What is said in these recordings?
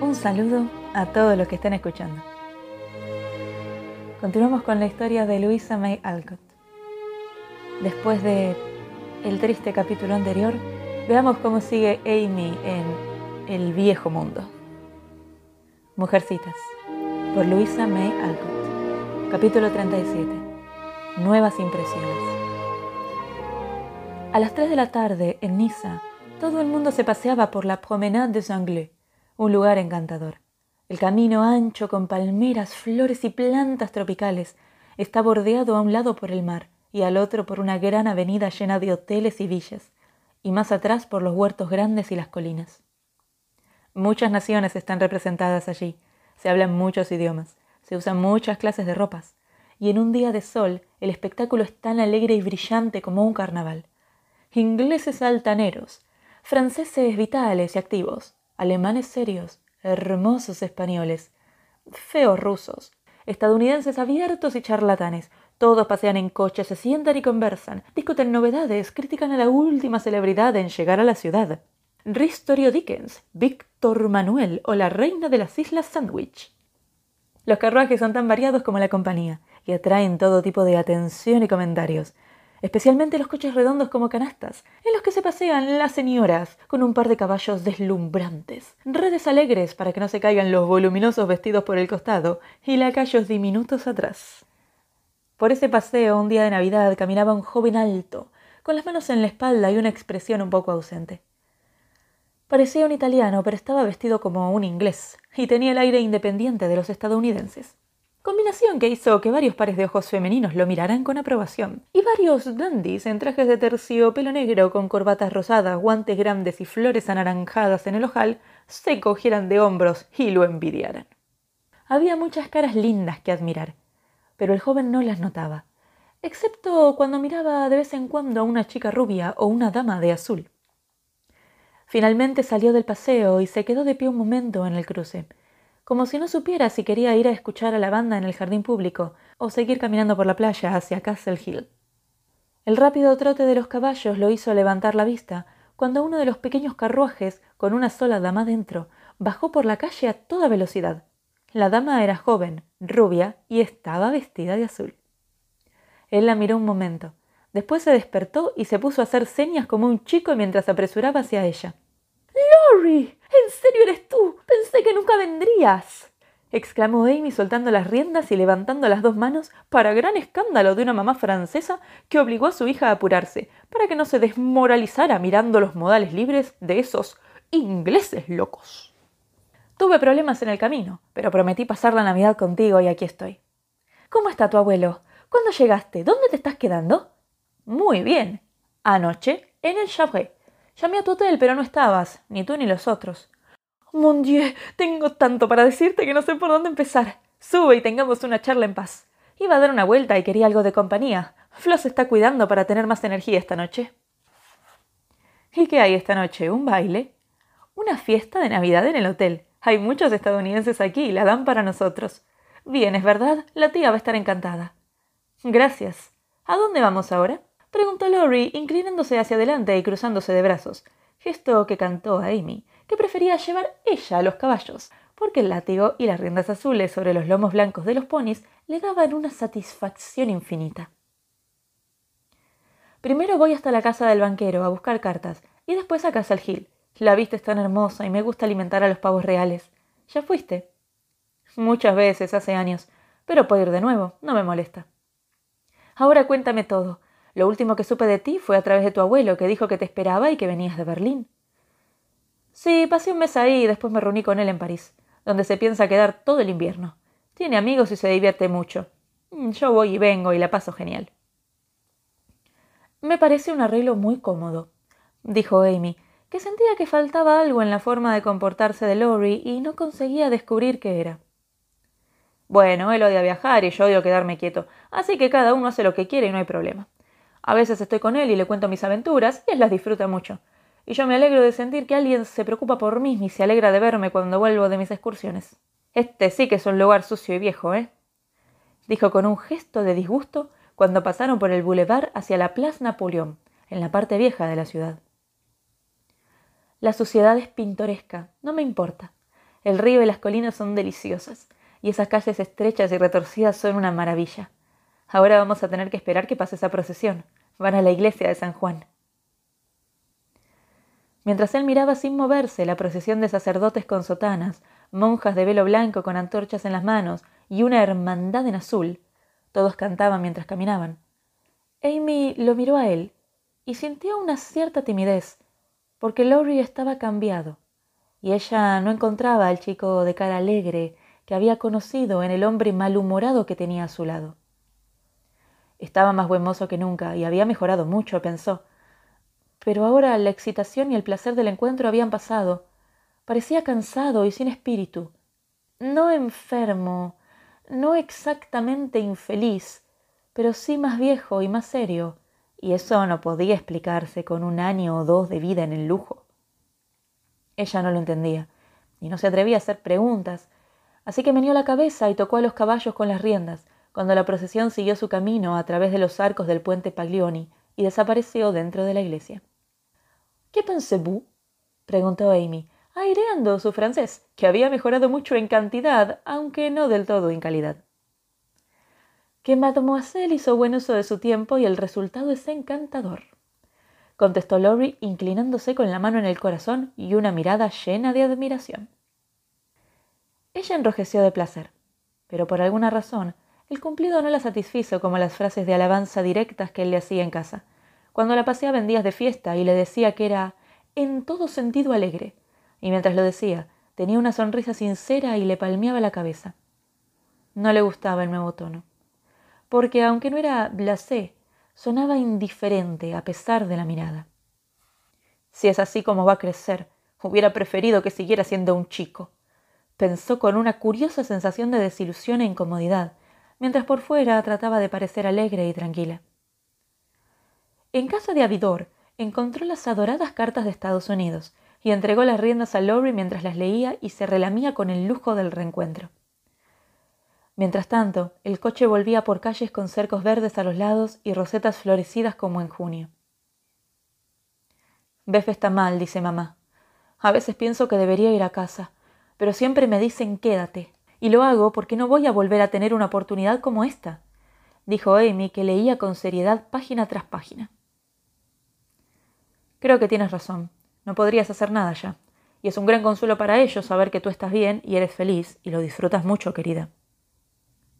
Un saludo a todos los que están escuchando. Continuamos con la historia de Louisa May Alcott. Después de el triste capítulo anterior, veamos cómo sigue Amy en el viejo mundo. Mujercitas, por Louisa May Alcott. Capítulo 37. Nuevas impresiones. A las 3 de la tarde, en Niza, todo el mundo se paseaba por la Promenade des Anglais, un lugar encantador. El camino ancho con palmeras, flores y plantas tropicales está bordeado a un lado por el mar y al otro por una gran avenida llena de hoteles y villas, y más atrás por los huertos grandes y las colinas. Muchas naciones están representadas allí, se hablan muchos idiomas, se usan muchas clases de ropas, y en un día de sol el espectáculo es tan alegre y brillante como un carnaval. Ingleses altaneros, franceses vitales y activos, alemanes serios, hermosos españoles, feos rusos, estadounidenses abiertos y charlatanes. Todos pasean en coche, se sientan y conversan, discuten novedades, critican a la última celebridad en llegar a la ciudad. Ristorio Dickens, Víctor Manuel o la reina de las Islas Sandwich. Los carruajes son tan variados como la compañía y atraen todo tipo de atención y comentarios especialmente los coches redondos como canastas, en los que se pasean las señoras con un par de caballos deslumbrantes, redes alegres para que no se caigan los voluminosos vestidos por el costado y lacayos diminutos atrás. Por ese paseo un día de Navidad caminaba un joven alto, con las manos en la espalda y una expresión un poco ausente. Parecía un italiano, pero estaba vestido como un inglés, y tenía el aire independiente de los estadounidenses combinación que hizo que varios pares de ojos femeninos lo miraran con aprobación, y varios dandies en trajes de terciopelo negro con corbatas rosadas, guantes grandes y flores anaranjadas en el ojal se cogieran de hombros y lo envidiaran. Había muchas caras lindas que admirar, pero el joven no las notaba, excepto cuando miraba de vez en cuando a una chica rubia o una dama de azul. Finalmente salió del paseo y se quedó de pie un momento en el cruce, como si no supiera si quería ir a escuchar a la banda en el jardín público o seguir caminando por la playa hacia Castle Hill. El rápido trote de los caballos lo hizo levantar la vista cuando uno de los pequeños carruajes, con una sola dama dentro, bajó por la calle a toda velocidad. La dama era joven, rubia y estaba vestida de azul. Él la miró un momento. Después se despertó y se puso a hacer señas como un chico mientras apresuraba hacia ella. ¡Lori! ¿En serio eres tú? Pensé que nunca vendrías. exclamó Amy soltando las riendas y levantando las dos manos para gran escándalo de una mamá francesa que obligó a su hija a apurarse, para que no se desmoralizara mirando los modales libres de esos ingleses locos. Tuve problemas en el camino, pero prometí pasar la Navidad contigo y aquí estoy. ¿Cómo está tu abuelo? ¿Cuándo llegaste? ¿Dónde te estás quedando? Muy bien. Anoche en el Chabret. Llamé a tu hotel, pero no estabas, ni tú ni los otros. Mon Dieu, tengo tanto para decirte que no sé por dónde empezar. Sube y tengamos una charla en paz. Iba a dar una vuelta y quería algo de compañía. Flo se está cuidando para tener más energía esta noche. ¿Y qué hay esta noche? ¿Un baile? Una fiesta de Navidad en el hotel. Hay muchos estadounidenses aquí y la dan para nosotros. Bien, es verdad, la tía va a estar encantada. Gracias. ¿A dónde vamos ahora? Preguntó Lori, inclinándose hacia adelante y cruzándose de brazos, gesto que cantó a Amy, que prefería llevar ella a los caballos, porque el látigo y las riendas azules sobre los lomos blancos de los ponis le daban una satisfacción infinita. Primero voy hasta la casa del banquero a buscar cartas y después a Castle Hill. La vista es tan hermosa y me gusta alimentar a los pavos reales. ¿Ya fuiste? Muchas veces, hace años, pero puedo ir de nuevo, no me molesta. Ahora cuéntame todo. Lo último que supe de ti fue a través de tu abuelo, que dijo que te esperaba y que venías de Berlín. Sí, pasé un mes ahí y después me reuní con él en París, donde se piensa quedar todo el invierno. Tiene amigos y se divierte mucho. Mm, yo voy y vengo y la paso genial. Me parece un arreglo muy cómodo, dijo Amy, que sentía que faltaba algo en la forma de comportarse de Lori y no conseguía descubrir qué era. Bueno, él odia viajar y yo odio quedarme quieto, así que cada uno hace lo que quiere y no hay problema. A veces estoy con él y le cuento mis aventuras y él las disfruta mucho. Y yo me alegro de sentir que alguien se preocupa por mí y se alegra de verme cuando vuelvo de mis excursiones. Este sí que es un lugar sucio y viejo, ¿eh? dijo con un gesto de disgusto cuando pasaron por el boulevard hacia la Place Napoleón, en la parte vieja de la ciudad. La suciedad es pintoresca, no me importa. El río y las colinas son deliciosas, y esas calles estrechas y retorcidas son una maravilla. Ahora vamos a tener que esperar que pase esa procesión. Van a la iglesia de San Juan. Mientras él miraba sin moverse la procesión de sacerdotes con sotanas, monjas de velo blanco con antorchas en las manos y una hermandad en azul, todos cantaban mientras caminaban. Amy lo miró a él y sintió una cierta timidez, porque Lowry estaba cambiado, y ella no encontraba al chico de cara alegre que había conocido en el hombre malhumorado que tenía a su lado. Estaba más buen mozo que nunca y había mejorado mucho, pensó. Pero ahora la excitación y el placer del encuentro habían pasado. Parecía cansado y sin espíritu. No enfermo, no exactamente infeliz, pero sí más viejo y más serio, y eso no podía explicarse con un año o dos de vida en el lujo. Ella no lo entendía, y no se atrevía a hacer preguntas, así que meneó la cabeza y tocó a los caballos con las riendas, cuando la procesión siguió su camino a través de los arcos del puente Paglioni y desapareció dentro de la iglesia. ¿Qué pensez-vous? preguntó Amy, aireando su francés, que había mejorado mucho en cantidad, aunque no del todo en calidad que mademoiselle hizo buen uso de su tiempo y el resultado es encantador contestó Lori inclinándose con la mano en el corazón y una mirada llena de admiración. Ella enrojeció de placer, pero por alguna razón el cumplido no la satisfizo como las frases de alabanza directas que él le hacía en casa, cuando la paseaba en días de fiesta y le decía que era en todo sentido alegre, y mientras lo decía tenía una sonrisa sincera y le palmeaba la cabeza. No le gustaba el nuevo tono. Porque aunque no era blasé, sonaba indiferente a pesar de la mirada. Si es así como va a crecer, hubiera preferido que siguiera siendo un chico, pensó con una curiosa sensación de desilusión e incomodidad, mientras por fuera trataba de parecer alegre y tranquila. En casa de Avidor, encontró las adoradas cartas de Estados Unidos y entregó las riendas a Lowry mientras las leía y se relamía con el lujo del reencuentro. Mientras tanto, el coche volvía por calles con cercos verdes a los lados y rosetas florecidas como en junio. Bef está mal, dice mamá. A veces pienso que debería ir a casa, pero siempre me dicen quédate, y lo hago porque no voy a volver a tener una oportunidad como esta, dijo Amy, que leía con seriedad página tras página. Creo que tienes razón. No podrías hacer nada ya. Y es un gran consuelo para ellos saber que tú estás bien y eres feliz y lo disfrutas mucho, querida.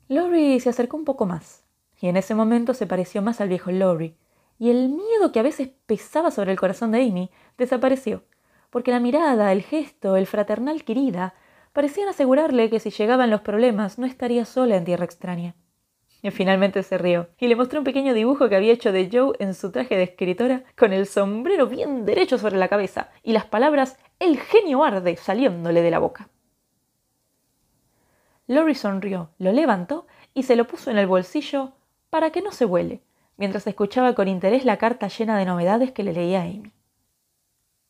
Lowry se acercó un poco más, y en ese momento se pareció más al viejo Lowry, y el miedo que a veces pesaba sobre el corazón de Amy desapareció, porque la mirada, el gesto, el fraternal querida, parecían asegurarle que si llegaban los problemas no estaría sola en tierra extraña. Y finalmente se rió y le mostró un pequeño dibujo que había hecho de Joe en su traje de escritora, con el sombrero bien derecho sobre la cabeza y las palabras El genio arde saliéndole de la boca. Lori sonrió, lo levantó y se lo puso en el bolsillo para que no se vuele, mientras escuchaba con interés la carta llena de novedades que le leía Amy.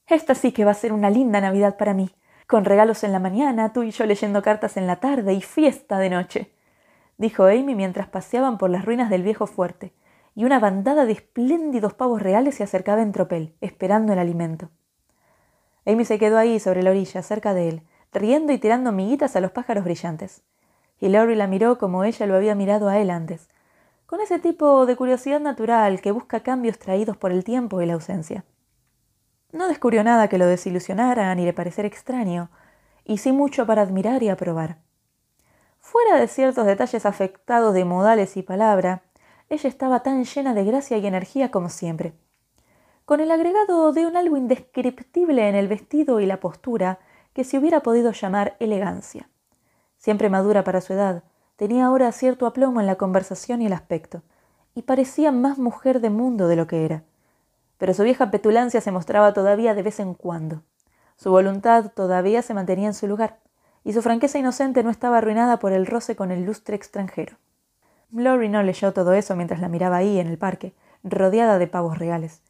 Esta sí que va a ser una linda Navidad para mí, con regalos en la mañana, tú y yo leyendo cartas en la tarde y fiesta de noche, dijo Amy mientras paseaban por las ruinas del viejo fuerte, y una bandada de espléndidos pavos reales se acercaba en tropel, esperando el alimento. Amy se quedó ahí sobre la orilla, cerca de él, riendo y tirando miguitas a los pájaros brillantes. Y Lori la miró como ella lo había mirado a él antes, con ese tipo de curiosidad natural que busca cambios traídos por el tiempo y la ausencia. No descubrió nada que lo desilusionara ni le pareciera extraño, y sí mucho para admirar y aprobar. Fuera de ciertos detalles afectados de modales y palabra, ella estaba tan llena de gracia y energía como siempre. Con el agregado de un algo indescriptible en el vestido y la postura, que se hubiera podido llamar elegancia. Siempre madura para su edad, tenía ahora cierto aplomo en la conversación y el aspecto, y parecía más mujer de mundo de lo que era. Pero su vieja petulancia se mostraba todavía de vez en cuando. Su voluntad todavía se mantenía en su lugar, y su franqueza inocente no estaba arruinada por el roce con el lustre extranjero. Lori no leyó todo eso mientras la miraba ahí en el parque, rodeada de pavos reales.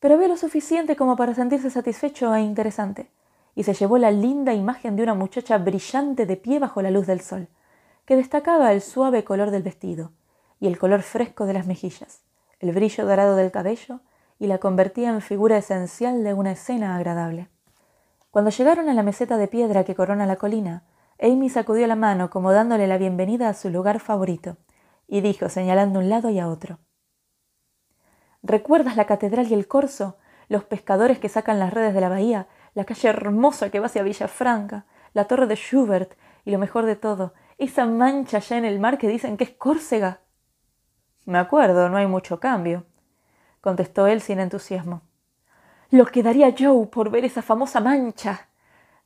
Pero vio lo suficiente como para sentirse satisfecho e interesante y se llevó la linda imagen de una muchacha brillante de pie bajo la luz del sol, que destacaba el suave color del vestido y el color fresco de las mejillas, el brillo dorado del cabello y la convertía en figura esencial de una escena agradable. Cuando llegaron a la meseta de piedra que corona la colina, Amy sacudió la mano como dándole la bienvenida a su lugar favorito, y dijo, señalando un lado y a otro. ¿Recuerdas la catedral y el corso? Los pescadores que sacan las redes de la bahía, la calle hermosa que va hacia Villafranca, la torre de Schubert, y lo mejor de todo, esa mancha allá en el mar que dicen que es Córcega. Me acuerdo, no hay mucho cambio, contestó él sin entusiasmo. Lo que daría Joe por ver esa famosa mancha,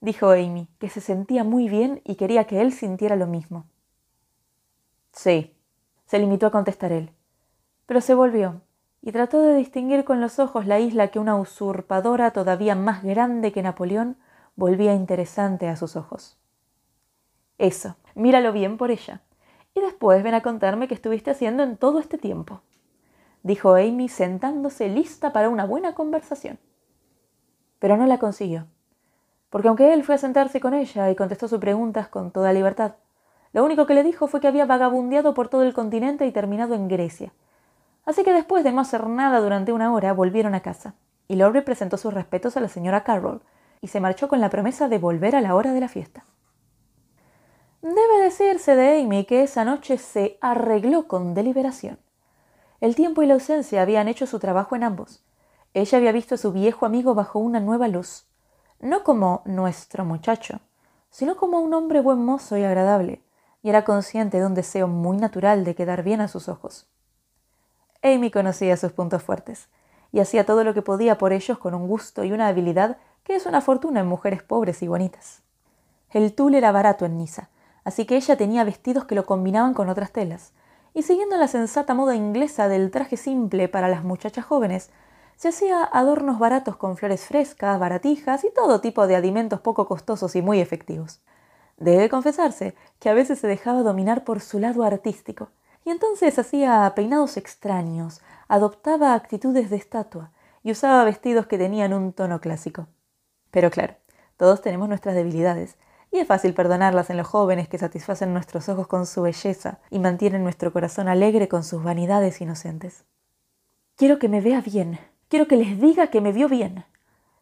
dijo Amy, que se sentía muy bien y quería que él sintiera lo mismo. Sí, se limitó a contestar él. Pero se volvió y trató de distinguir con los ojos la isla que una usurpadora todavía más grande que Napoleón volvía interesante a sus ojos. Eso, míralo bien por ella. Y después ven a contarme qué estuviste haciendo en todo este tiempo, dijo Amy sentándose lista para una buena conversación. Pero no la consiguió, porque aunque él fue a sentarse con ella y contestó sus preguntas con toda libertad, lo único que le dijo fue que había vagabundeado por todo el continente y terminado en Grecia. Así que después de no hacer nada durante una hora, volvieron a casa, y Lowry presentó sus respetos a la señora Carroll, y se marchó con la promesa de volver a la hora de la fiesta. Debe decirse de Amy que esa noche se arregló con deliberación. El tiempo y la ausencia habían hecho su trabajo en ambos. Ella había visto a su viejo amigo bajo una nueva luz, no como nuestro muchacho, sino como un hombre buen mozo y agradable, y era consciente de un deseo muy natural de quedar bien a sus ojos. Amy conocía sus puntos fuertes, y hacía todo lo que podía por ellos con un gusto y una habilidad que es una fortuna en mujeres pobres y bonitas. El tul era barato en Niza, así que ella tenía vestidos que lo combinaban con otras telas, y siguiendo la sensata moda inglesa del traje simple para las muchachas jóvenes, se hacía adornos baratos con flores frescas, baratijas y todo tipo de alimentos poco costosos y muy efectivos. Debe confesarse que a veces se dejaba dominar por su lado artístico, y entonces hacía peinados extraños, adoptaba actitudes de estatua y usaba vestidos que tenían un tono clásico. Pero claro, todos tenemos nuestras debilidades, y es fácil perdonarlas en los jóvenes que satisfacen nuestros ojos con su belleza y mantienen nuestro corazón alegre con sus vanidades inocentes. Quiero que me vea bien, quiero que les diga que me vio bien,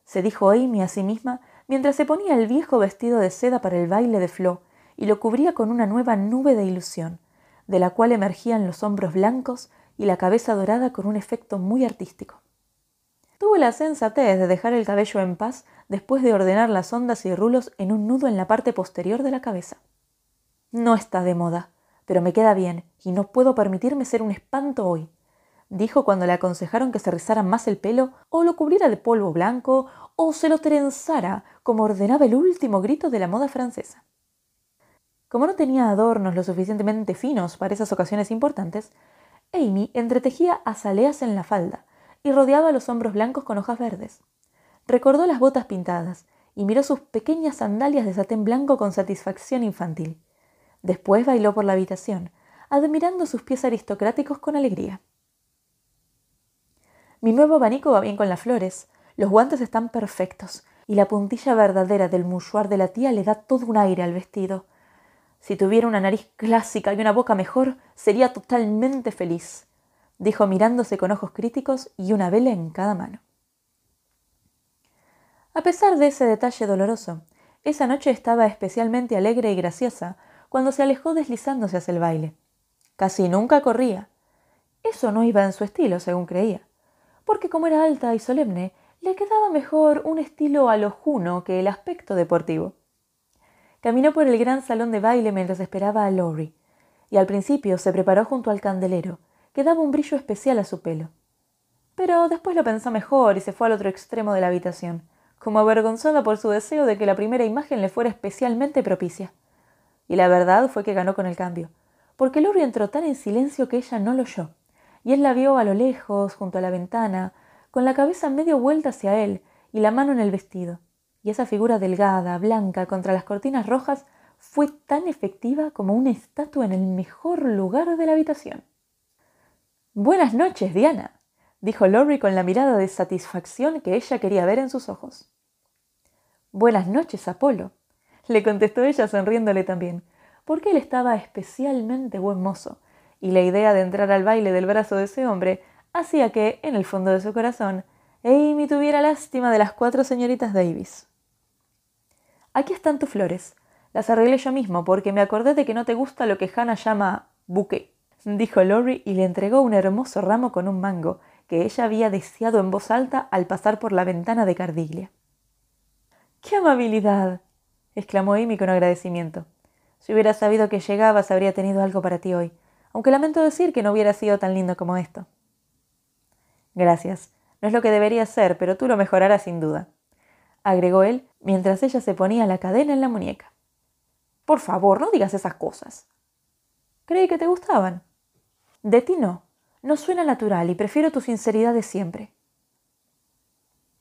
se dijo Amy a sí misma mientras se ponía el viejo vestido de seda para el baile de Flo y lo cubría con una nueva nube de ilusión, de la cual emergían los hombros blancos y la cabeza dorada con un efecto muy artístico. Tuvo la sensatez de dejar el cabello en paz después de ordenar las ondas y rulos en un nudo en la parte posterior de la cabeza. No está de moda, pero me queda bien y no puedo permitirme ser un espanto hoy, dijo cuando le aconsejaron que se rizara más el pelo o lo cubriera de polvo blanco o se lo trenzara como ordenaba el último grito de la moda francesa. Como no tenía adornos lo suficientemente finos para esas ocasiones importantes, Amy entretejía azaleas en la falda y rodeaba los hombros blancos con hojas verdes. Recordó las botas pintadas y miró sus pequeñas sandalias de satén blanco con satisfacción infantil. Después bailó por la habitación, admirando sus pies aristocráticos con alegría. Mi nuevo abanico va bien con las flores, los guantes están perfectos, y la puntilla verdadera del mouchoir de la tía le da todo un aire al vestido. Si tuviera una nariz clásica y una boca mejor, sería totalmente feliz, dijo mirándose con ojos críticos y una vela en cada mano. A pesar de ese detalle doloroso, esa noche estaba especialmente alegre y graciosa cuando se alejó deslizándose hacia el baile. Casi nunca corría. Eso no iba en su estilo, según creía, porque como era alta y solemne, le quedaba mejor un estilo a que el aspecto deportivo. Caminó por el gran salón de baile mientras esperaba a Lori, y al principio se preparó junto al candelero, que daba un brillo especial a su pelo. Pero después lo pensó mejor y se fue al otro extremo de la habitación, como avergonzada por su deseo de que la primera imagen le fuera especialmente propicia. Y la verdad fue que ganó con el cambio, porque Lori entró tan en silencio que ella no lo oyó, y él la vio a lo lejos, junto a la ventana, con la cabeza medio vuelta hacia él y la mano en el vestido, y esa figura delgada, blanca, contra las cortinas rojas, fue tan efectiva como una estatua en el mejor lugar de la habitación. Buenas noches, Diana, dijo Lori con la mirada de satisfacción que ella quería ver en sus ojos. Buenas noches, Apolo, le contestó ella sonriéndole también, porque él estaba especialmente buen mozo, y la idea de entrar al baile del brazo de ese hombre hacía que, en el fondo de su corazón, Amy tuviera lástima de las cuatro señoritas Davis. Aquí están tus flores. Las arreglé yo mismo porque me acordé de que no te gusta lo que Hannah llama buque, dijo Lori y le entregó un hermoso ramo con un mango que ella había deseado en voz alta al pasar por la ventana de Cardiglia. ¡Qué amabilidad! exclamó Amy con agradecimiento. Si hubiera sabido que llegabas, habría tenido algo para ti hoy, aunque lamento decir que no hubiera sido tan lindo como esto. Gracias. No es lo que debería ser, pero tú lo mejorarás sin duda, agregó él mientras ella se ponía la cadena en la muñeca. Por favor, no digas esas cosas. Creí que te gustaban. De ti no. No suena natural y prefiero tu sinceridad de siempre.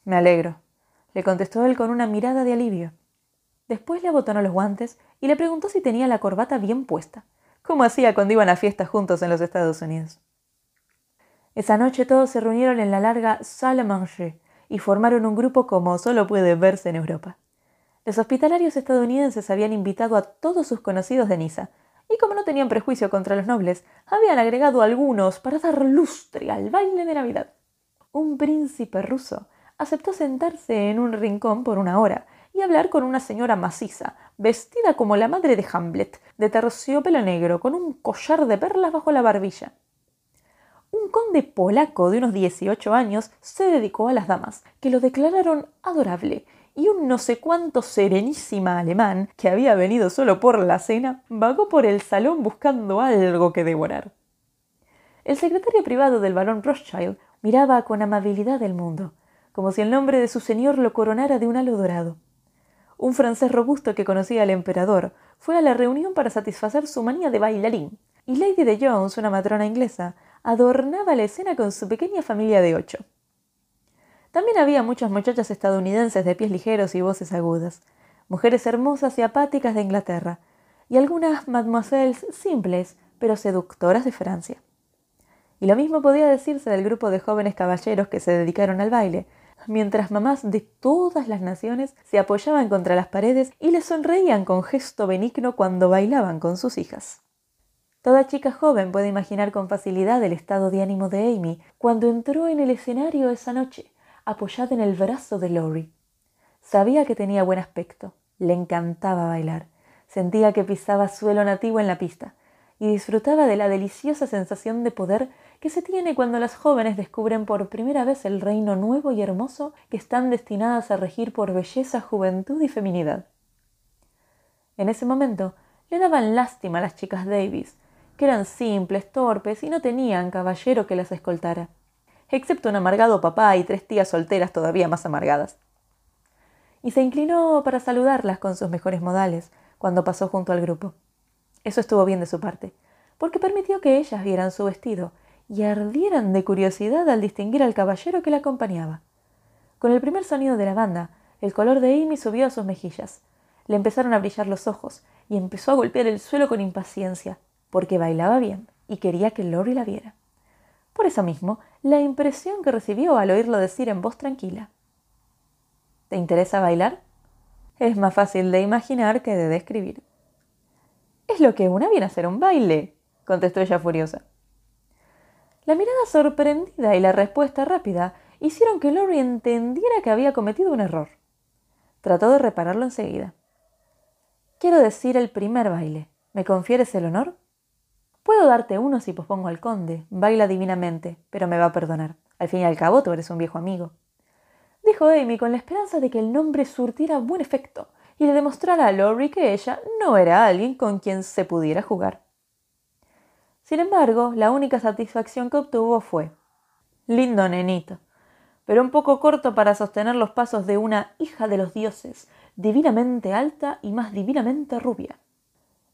Me alegro, le contestó él con una mirada de alivio. Después le abotonó los guantes y le preguntó si tenía la corbata bien puesta, como hacía cuando iban a fiestas juntos en los Estados Unidos. Esa noche todos se reunieron en la larga salle manger y formaron un grupo como solo puede verse en Europa. Los hospitalarios estadounidenses habían invitado a todos sus conocidos de Niza, y como no tenían prejuicio contra los nobles, habían agregado algunos para dar lustre al baile de Navidad. Un príncipe ruso aceptó sentarse en un rincón por una hora y hablar con una señora maciza, vestida como la madre de Hamlet, de terciopelo negro, con un collar de perlas bajo la barbilla. Un conde polaco de unos 18 años se dedicó a las damas, que lo declararon adorable y un no sé cuánto serenísima alemán, que había venido solo por la cena, vagó por el salón buscando algo que devorar. El secretario privado del barón Rothschild miraba con amabilidad el mundo, como si el nombre de su señor lo coronara de un halo dorado. Un francés robusto que conocía al emperador fue a la reunión para satisfacer su manía de bailarín, y Lady de Jones, una matrona inglesa, adornaba la escena con su pequeña familia de ocho. También había muchas muchachas estadounidenses de pies ligeros y voces agudas, mujeres hermosas y apáticas de Inglaterra, y algunas mademoiselles simples pero seductoras de Francia. Y lo mismo podía decirse del grupo de jóvenes caballeros que se dedicaron al baile, mientras mamás de todas las naciones se apoyaban contra las paredes y les sonreían con gesto benigno cuando bailaban con sus hijas. Toda chica joven puede imaginar con facilidad el estado de ánimo de Amy cuando entró en el escenario esa noche, apoyada en el brazo de Lori. Sabía que tenía buen aspecto, le encantaba bailar, sentía que pisaba suelo nativo en la pista y disfrutaba de la deliciosa sensación de poder que se tiene cuando las jóvenes descubren por primera vez el reino nuevo y hermoso que están destinadas a regir por belleza, juventud y feminidad. En ese momento le daban lástima a las chicas Davis, que eran simples, torpes y no tenían caballero que las escoltara excepto un amargado papá y tres tías solteras todavía más amargadas. Y se inclinó para saludarlas con sus mejores modales cuando pasó junto al grupo. Eso estuvo bien de su parte, porque permitió que ellas vieran su vestido y ardieran de curiosidad al distinguir al caballero que la acompañaba. Con el primer sonido de la banda, el color de Amy subió a sus mejillas. Le empezaron a brillar los ojos y empezó a golpear el suelo con impaciencia, porque bailaba bien y quería que Lori la viera. Por eso mismo, la impresión que recibió al oírlo decir en voz tranquila. ¿Te interesa bailar? Es más fácil de imaginar que de describir. Es lo que una viene a hacer un baile, contestó ella furiosa. La mirada sorprendida y la respuesta rápida hicieron que Lori entendiera que había cometido un error. Trató de repararlo enseguida. Quiero decir el primer baile. ¿Me confieres el honor? Puedo darte uno si pospongo al conde. Baila divinamente, pero me va a perdonar. Al fin y al cabo, tú eres un viejo amigo. Dijo Amy con la esperanza de que el nombre surtiera buen efecto y le demostrara a Lori que ella no era alguien con quien se pudiera jugar. Sin embargo, la única satisfacción que obtuvo fue lindo nenito, pero un poco corto para sostener los pasos de una hija de los dioses, divinamente alta y más divinamente rubia.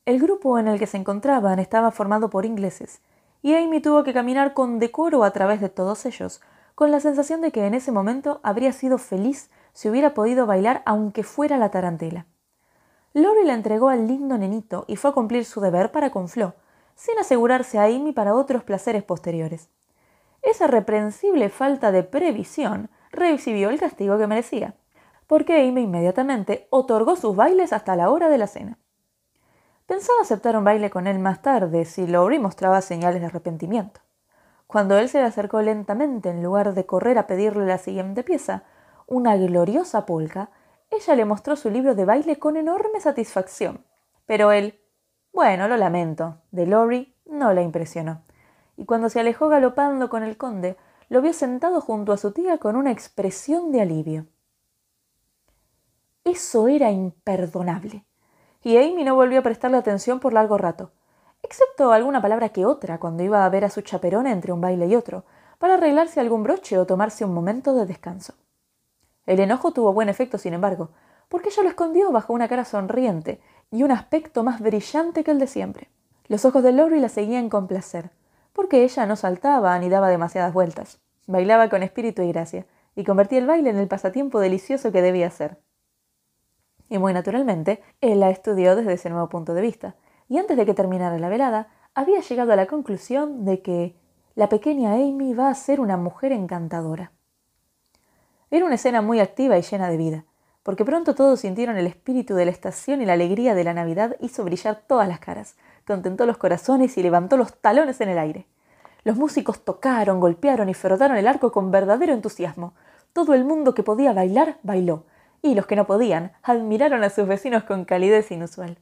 El grupo en el que se encontraban estaba formado por ingleses, y Amy tuvo que caminar con decoro a través de todos ellos, con la sensación de que en ese momento habría sido feliz si hubiera podido bailar aunque fuera la tarantela. Lori le entregó al lindo nenito y fue a cumplir su deber para con Flo, sin asegurarse a Amy para otros placeres posteriores. Esa reprensible falta de previsión recibió el castigo que merecía, porque Amy inmediatamente otorgó sus bailes hasta la hora de la cena. Pensaba aceptar un baile con él más tarde si Lowry mostraba señales de arrepentimiento. Cuando él se le acercó lentamente en lugar de correr a pedirle la siguiente pieza, una gloriosa polka, ella le mostró su libro de baile con enorme satisfacción. Pero él, bueno, lo lamento, de Lori no le impresionó. Y cuando se alejó galopando con el conde, lo vio sentado junto a su tía con una expresión de alivio. Eso era imperdonable. Y Amy no volvió a prestarle atención por largo rato, excepto alguna palabra que otra cuando iba a ver a su chaperona entre un baile y otro, para arreglarse algún broche o tomarse un momento de descanso. El enojo tuvo buen efecto, sin embargo, porque ella lo escondió bajo una cara sonriente y un aspecto más brillante que el de siempre. Los ojos de Lori la seguían con placer, porque ella no saltaba ni daba demasiadas vueltas. Bailaba con espíritu y gracia, y convertía el baile en el pasatiempo delicioso que debía ser. Y muy naturalmente, él la estudió desde ese nuevo punto de vista, y antes de que terminara la velada, había llegado a la conclusión de que la pequeña Amy va a ser una mujer encantadora. Era una escena muy activa y llena de vida, porque pronto todos sintieron el espíritu de la estación y la alegría de la Navidad hizo brillar todas las caras, contentó los corazones y levantó los talones en el aire. Los músicos tocaron, golpearon y frotaron el arco con verdadero entusiasmo. Todo el mundo que podía bailar, bailó, y los que no podían, admiraron a sus vecinos con calidez inusual.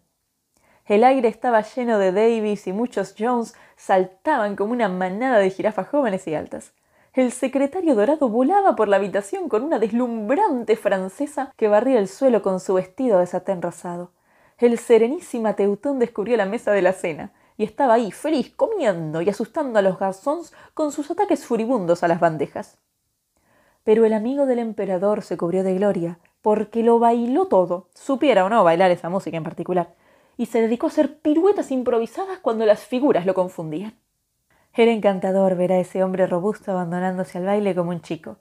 El aire estaba lleno de Davis y muchos Jones saltaban como una manada de jirafas jóvenes y altas. El secretario dorado volaba por la habitación con una deslumbrante francesa que barría el suelo con su vestido de satén rosado. El serenísima Teutón descubrió la mesa de la cena y estaba ahí, feliz, comiendo y asustando a los garzons con sus ataques furibundos a las bandejas. Pero el amigo del emperador se cubrió de gloria, porque lo bailó todo, supiera o no bailar esa música en particular y se dedicó a hacer piruetas improvisadas cuando las figuras lo confundían. Era encantador ver a ese hombre robusto abandonándose al baile como un chico,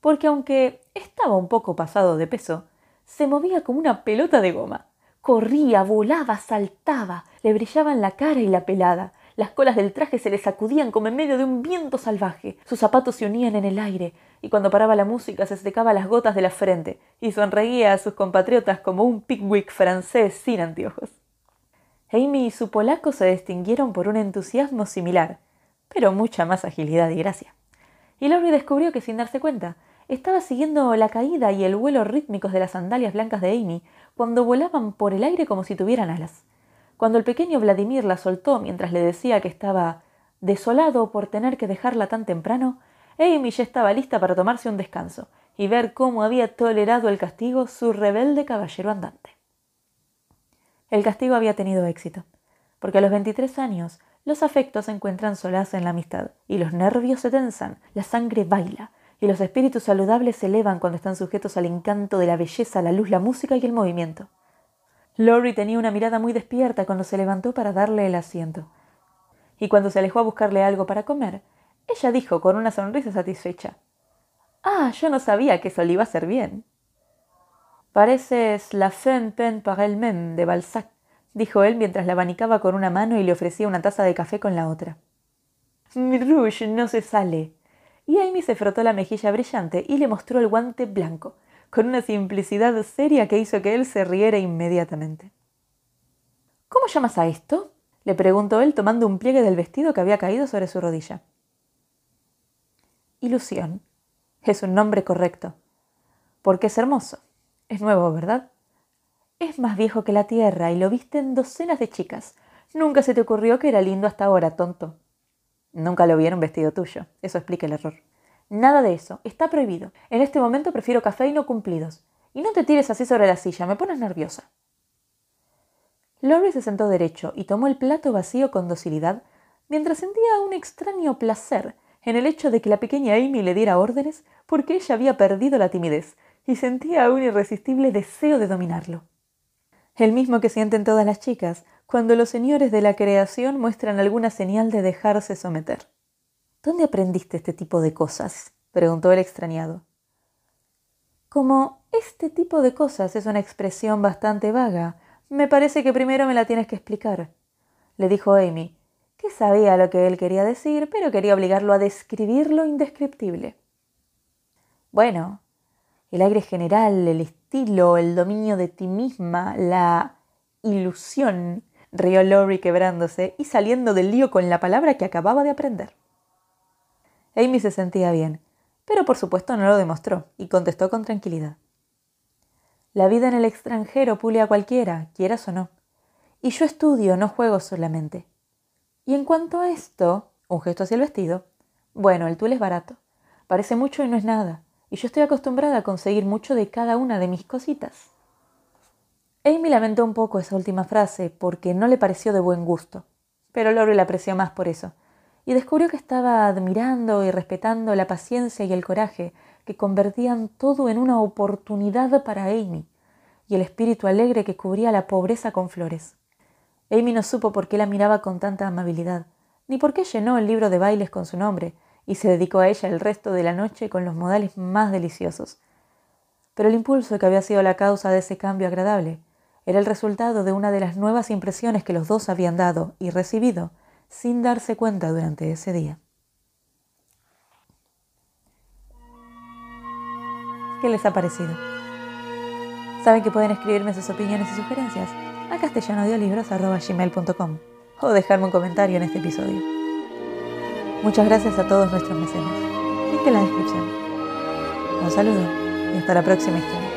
porque aunque estaba un poco pasado de peso, se movía como una pelota de goma. Corría, volaba, saltaba, le brillaban la cara y la pelada, las colas del traje se le sacudían como en medio de un viento salvaje, sus zapatos se unían en el aire, y cuando paraba la música se secaba las gotas de la frente, y sonreía a sus compatriotas como un pickwick francés sin anteojos. Amy y su polaco se distinguieron por un entusiasmo similar, pero mucha más agilidad y gracia. Y Laurie descubrió que sin darse cuenta, estaba siguiendo la caída y el vuelo rítmicos de las sandalias blancas de Amy cuando volaban por el aire como si tuvieran alas. Cuando el pequeño Vladimir la soltó mientras le decía que estaba desolado por tener que dejarla tan temprano, Amy ya estaba lista para tomarse un descanso y ver cómo había tolerado el castigo su rebelde caballero andante. El castigo había tenido éxito, porque a los 23 años los afectos encuentran solaz en la amistad, y los nervios se tensan, la sangre baila, y los espíritus saludables se elevan cuando están sujetos al encanto de la belleza, la luz, la música y el movimiento. Lori tenía una mirada muy despierta cuando se levantó para darle el asiento. Y cuando se alejó a buscarle algo para comer, ella dijo con una sonrisa satisfecha Ah, yo no sabía que eso le iba a hacer bien. Pareces la femme peine par elle-même de Balzac, dijo él mientras la abanicaba con una mano y le ofrecía una taza de café con la otra. Mi rouge no se sale. Y Amy se frotó la mejilla brillante y le mostró el guante blanco, con una simplicidad seria que hizo que él se riera inmediatamente. ¿Cómo llamas a esto? le preguntó él tomando un pliegue del vestido que había caído sobre su rodilla. Ilusión. Es un nombre correcto. Porque es hermoso. Es nuevo, ¿verdad? Es más viejo que la tierra y lo visten docenas de chicas. Nunca se te ocurrió que era lindo hasta ahora, tonto. Nunca lo vieron vestido tuyo. Eso explica el error. Nada de eso. Está prohibido. En este momento prefiero café y no cumplidos. Y no te tires así sobre la silla. Me pones nerviosa. Lori se sentó derecho y tomó el plato vacío con docilidad, mientras sentía un extraño placer en el hecho de que la pequeña Amy le diera órdenes porque ella había perdido la timidez y sentía un irresistible deseo de dominarlo. El mismo que sienten todas las chicas cuando los señores de la creación muestran alguna señal de dejarse someter. ¿Dónde aprendiste este tipo de cosas? preguntó el extrañado. Como este tipo de cosas es una expresión bastante vaga, me parece que primero me la tienes que explicar, le dijo Amy, que sabía lo que él quería decir, pero quería obligarlo a describir lo indescriptible. Bueno, el aire general, el estilo, el dominio de ti misma, la ilusión, rió Lori quebrándose y saliendo del lío con la palabra que acababa de aprender. Amy se sentía bien, pero por supuesto no lo demostró y contestó con tranquilidad. La vida en el extranjero pule a cualquiera, quieras o no. Y yo estudio, no juego solamente. Y en cuanto a esto, un gesto hacia el vestido, bueno, el tul es barato. Parece mucho y no es nada. Y yo estoy acostumbrada a conseguir mucho de cada una de mis cositas. Amy lamentó un poco esa última frase porque no le pareció de buen gusto, pero Lori la apreció más por eso, y descubrió que estaba admirando y respetando la paciencia y el coraje que convertían todo en una oportunidad para Amy, y el espíritu alegre que cubría la pobreza con flores. Amy no supo por qué la miraba con tanta amabilidad, ni por qué llenó el libro de bailes con su nombre, y se dedicó a ella el resto de la noche con los modales más deliciosos. Pero el impulso que había sido la causa de ese cambio agradable era el resultado de una de las nuevas impresiones que los dos habían dado y recibido sin darse cuenta durante ese día. ¿Qué les ha parecido? Saben que pueden escribirme sus opiniones y sugerencias a castellanodiolibros.com o dejarme un comentario en este episodio. Muchas gracias a todos nuestros mecenas. Link en la descripción. Un saludo y hasta la próxima historia.